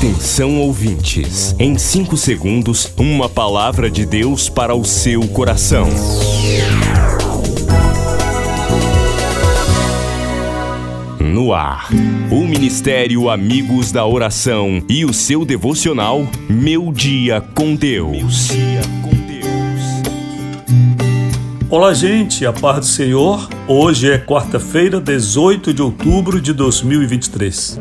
Atenção ouvintes, em 5 segundos, uma palavra de Deus para o seu coração. No ar, o Ministério Amigos da Oração e o seu devocional Meu Dia com Deus. Olá, gente, a paz do Senhor. Hoje é quarta-feira, 18 de outubro de 2023.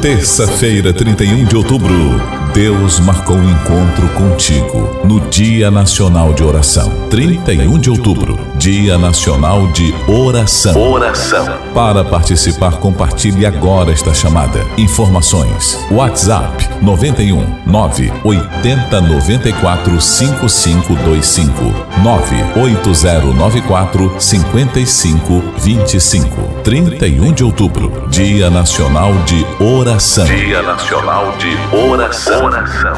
Terça-feira, 31 de outubro. Deus marcou um encontro contigo no Dia Nacional de Oração. 31 de outubro, Dia Nacional de Oração. Oração. Para participar, compartilhe agora esta chamada. Informações: WhatsApp 91 9 80 94 5525 98094 5525. 31 de outubro, Dia Nacional de Oração. Dia Nacional de Oração. Oração.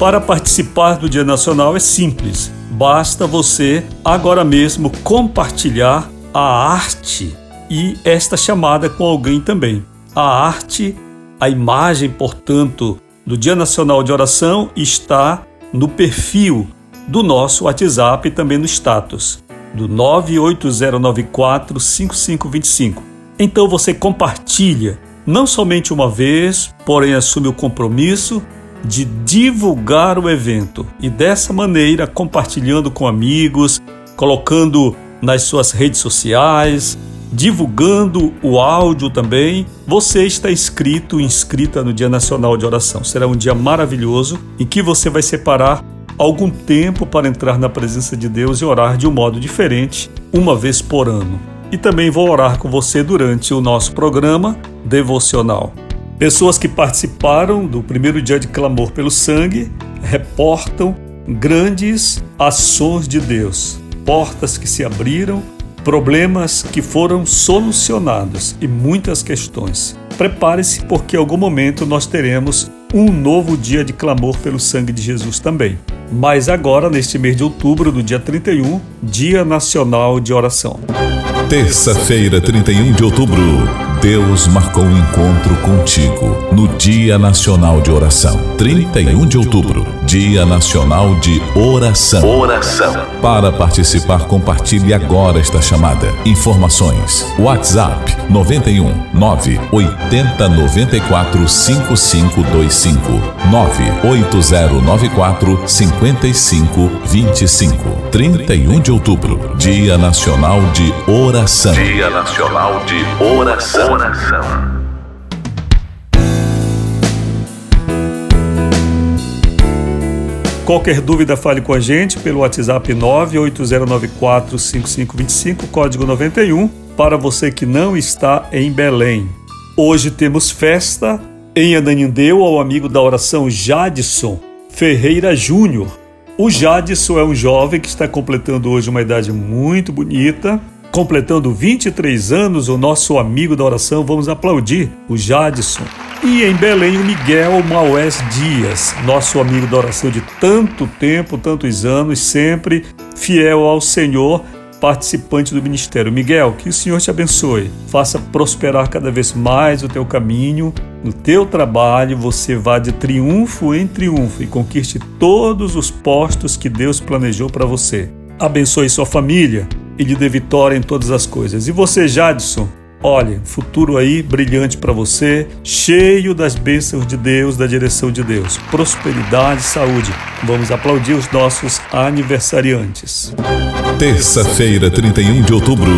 Para participar do Dia Nacional é simples. Basta você agora mesmo compartilhar a arte e esta chamada com alguém também. A arte, a imagem, portanto, do Dia Nacional de Oração está no perfil do nosso WhatsApp e também no status do 98094 5525. Então você compartilha, não somente uma vez, porém assume o compromisso de divulgar o evento e dessa maneira compartilhando com amigos, colocando nas suas redes sociais, divulgando o áudio também. Você está inscrito, inscrita no Dia Nacional de Oração. Será um dia maravilhoso em que você vai separar algum tempo para entrar na presença de Deus e orar de um modo diferente, uma vez por ano. E também vou orar com você durante o nosso programa devocional. Pessoas que participaram do primeiro dia de clamor pelo sangue reportam grandes ações de Deus, portas que se abriram, problemas que foram solucionados e muitas questões. Prepare-se, porque em algum momento nós teremos um novo dia de clamor pelo sangue de Jesus também. Mas agora, neste mês de outubro, do dia 31, Dia Nacional de Oração. Terça-feira, 31 de outubro. Deus marcou um encontro contigo no Dia Nacional de Oração. 31 de outubro, Dia Nacional de Oração. Oração. Para participar, compartilhe agora esta chamada. Informações: WhatsApp 91 9 80 94 5525 98094 5525. 31 de outubro, Dia Nacional de Oração. Dia Nacional de Oração. Oração. Qualquer dúvida, fale com a gente pelo WhatsApp 980945525, código 91, para você que não está em Belém. Hoje temos festa em Ananindeu ao amigo da oração Jadson Ferreira Júnior. O Jadson é um jovem que está completando hoje uma idade muito bonita, completando 23 anos, o nosso amigo da oração, vamos aplaudir o Jadson. E em Belém, o Miguel Maués Dias, nosso amigo da oração de tanto tempo, tantos anos, sempre fiel ao Senhor, participante do ministério. Miguel, que o Senhor te abençoe, faça prosperar cada vez mais o teu caminho, no teu trabalho, você vá de triunfo em triunfo e conquiste todos os postos que Deus planejou para você. Abençoe sua família lhe dê vitória em todas as coisas. E você, Jadson, olha, futuro aí brilhante para você, cheio das bênçãos de Deus, da direção de Deus. Prosperidade e saúde. Vamos aplaudir os nossos aniversariantes. Terça-feira, 31 de outubro.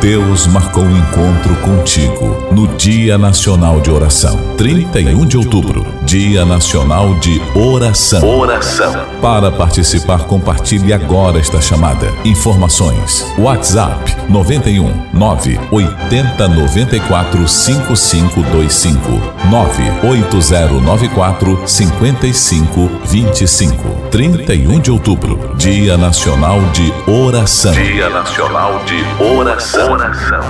Deus marcou um encontro contigo no Dia Nacional de Oração. 31 de outubro, Dia Nacional de Oração. Oração. Para participar, compartilhe agora esta chamada. Informações: WhatsApp 91 9 80 94 5525 98094 5525. 31 de outubro, Dia Nacional de Oração. Dia Nacional de Oração. Oração.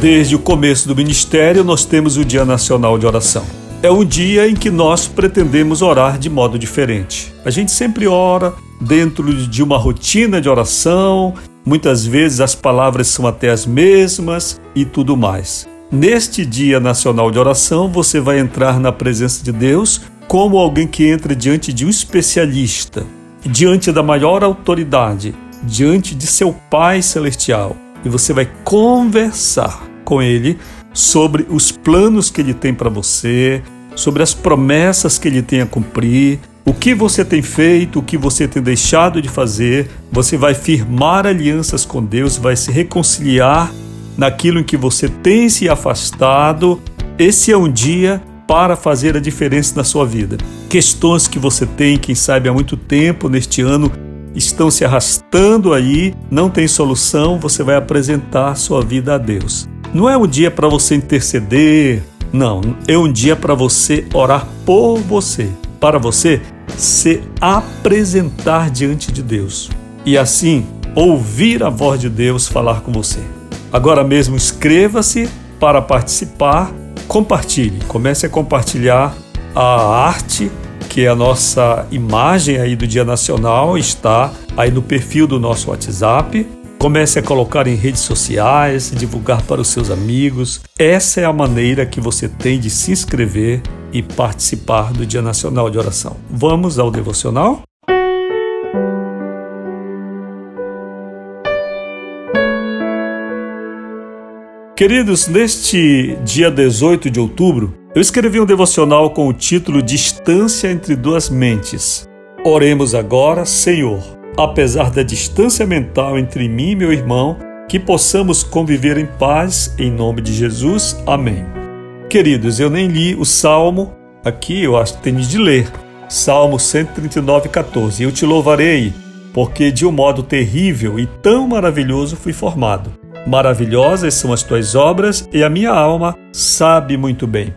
Desde o começo do ministério, nós temos o Dia Nacional de Oração. é um dia em que nós pretendemos orar de modo diferente. A gente sempre ora dentro de uma rotina de oração, muitas vezes as palavras são até as mesmas e tudo mais. Neste Dia Nacional de Oração, você vai entrar na presença de Deus como alguém que entra diante de um especialista, diante da maior autoridade, diante de seu Pai Celestial. E você vai conversar com Ele sobre os planos que Ele tem para você, sobre as promessas que Ele tem a cumprir, o que você tem feito, o que você tem deixado de fazer. Você vai firmar alianças com Deus, vai se reconciliar naquilo em que você tem se afastado. Esse é um dia para fazer a diferença na sua vida. Questões que você tem, quem sabe há muito tempo neste ano, estão se arrastando aí, não tem solução, você vai apresentar sua vida a Deus. Não é um dia para você interceder, não, é um dia para você orar por você, para você se apresentar diante de Deus e assim ouvir a voz de Deus falar com você. Agora mesmo inscreva-se para participar, compartilhe, comece a compartilhar a arte que é a nossa imagem aí do Dia Nacional está aí no perfil do nosso WhatsApp Comece a colocar em redes sociais, divulgar para os seus amigos. Essa é a maneira que você tem de se inscrever e participar do Dia Nacional de Oração. Vamos ao devocional? Queridos, neste dia 18 de outubro, eu escrevi um devocional com o título Distância entre duas mentes. Oremos agora, Senhor apesar da distância mental entre mim e meu irmão, que possamos conviver em paz, em nome de Jesus. Amém. Queridos, eu nem li o Salmo, aqui eu acho que tenho de ler. Salmo 139, 14. Eu te louvarei, porque de um modo terrível e tão maravilhoso fui formado. Maravilhosas são as tuas obras e a minha alma sabe muito bem.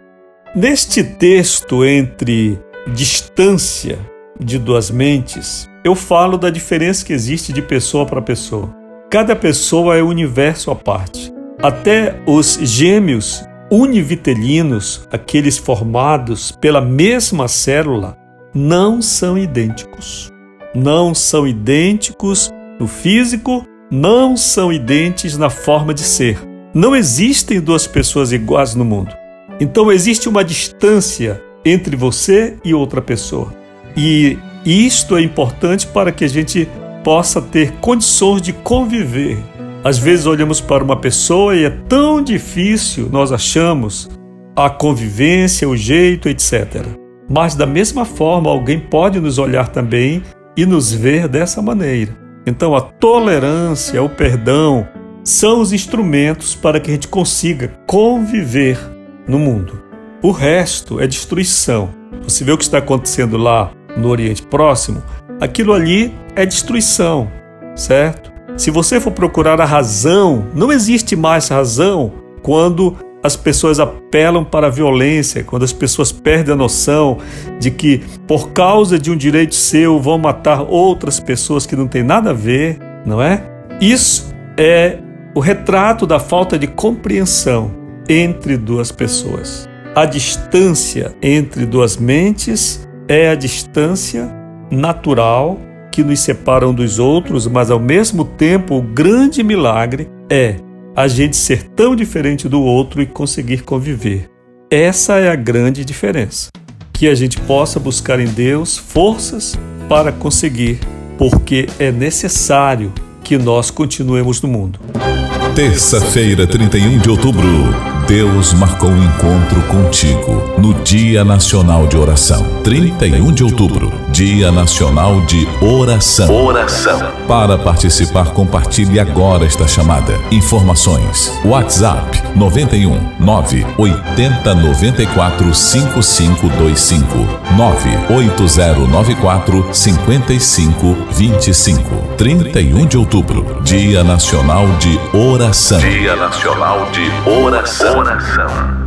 Neste texto entre distância de duas mentes, eu falo da diferença que existe de pessoa para pessoa. Cada pessoa é um universo à parte. Até os gêmeos univitelinos, aqueles formados pela mesma célula, não são idênticos. Não são idênticos no físico, não são idênticos na forma de ser. Não existem duas pessoas iguais no mundo. Então existe uma distância entre você e outra pessoa. E isto é importante para que a gente possa ter condições de conviver. Às vezes olhamos para uma pessoa e é tão difícil, nós achamos, a convivência, o jeito, etc. Mas da mesma forma, alguém pode nos olhar também e nos ver dessa maneira. Então, a tolerância, o perdão são os instrumentos para que a gente consiga conviver no mundo. O resto é destruição. Você vê o que está acontecendo lá no Oriente Próximo, aquilo ali é destruição, certo? Se você for procurar a razão, não existe mais razão quando as pessoas apelam para a violência, quando as pessoas perdem a noção de que por causa de um direito seu vão matar outras pessoas que não têm nada a ver, não é? Isso é o retrato da falta de compreensão entre duas pessoas. A distância entre duas mentes é a distância natural que nos separa um dos outros, mas ao mesmo tempo o grande milagre é a gente ser tão diferente do outro e conseguir conviver. Essa é a grande diferença. Que a gente possa buscar em Deus forças para conseguir, porque é necessário que nós continuemos no mundo. Terça-feira, 31 de outubro. Deus marcou um encontro contigo no Dia Nacional de Oração. 31 de outubro, Dia Nacional de Oração. Oração. Para participar, compartilhe agora esta chamada. Informações: WhatsApp 91 9 80 94 5525 98094 5525. 31 de outubro, Dia Nacional de Oração. Dia Nacional de Oração. Oração.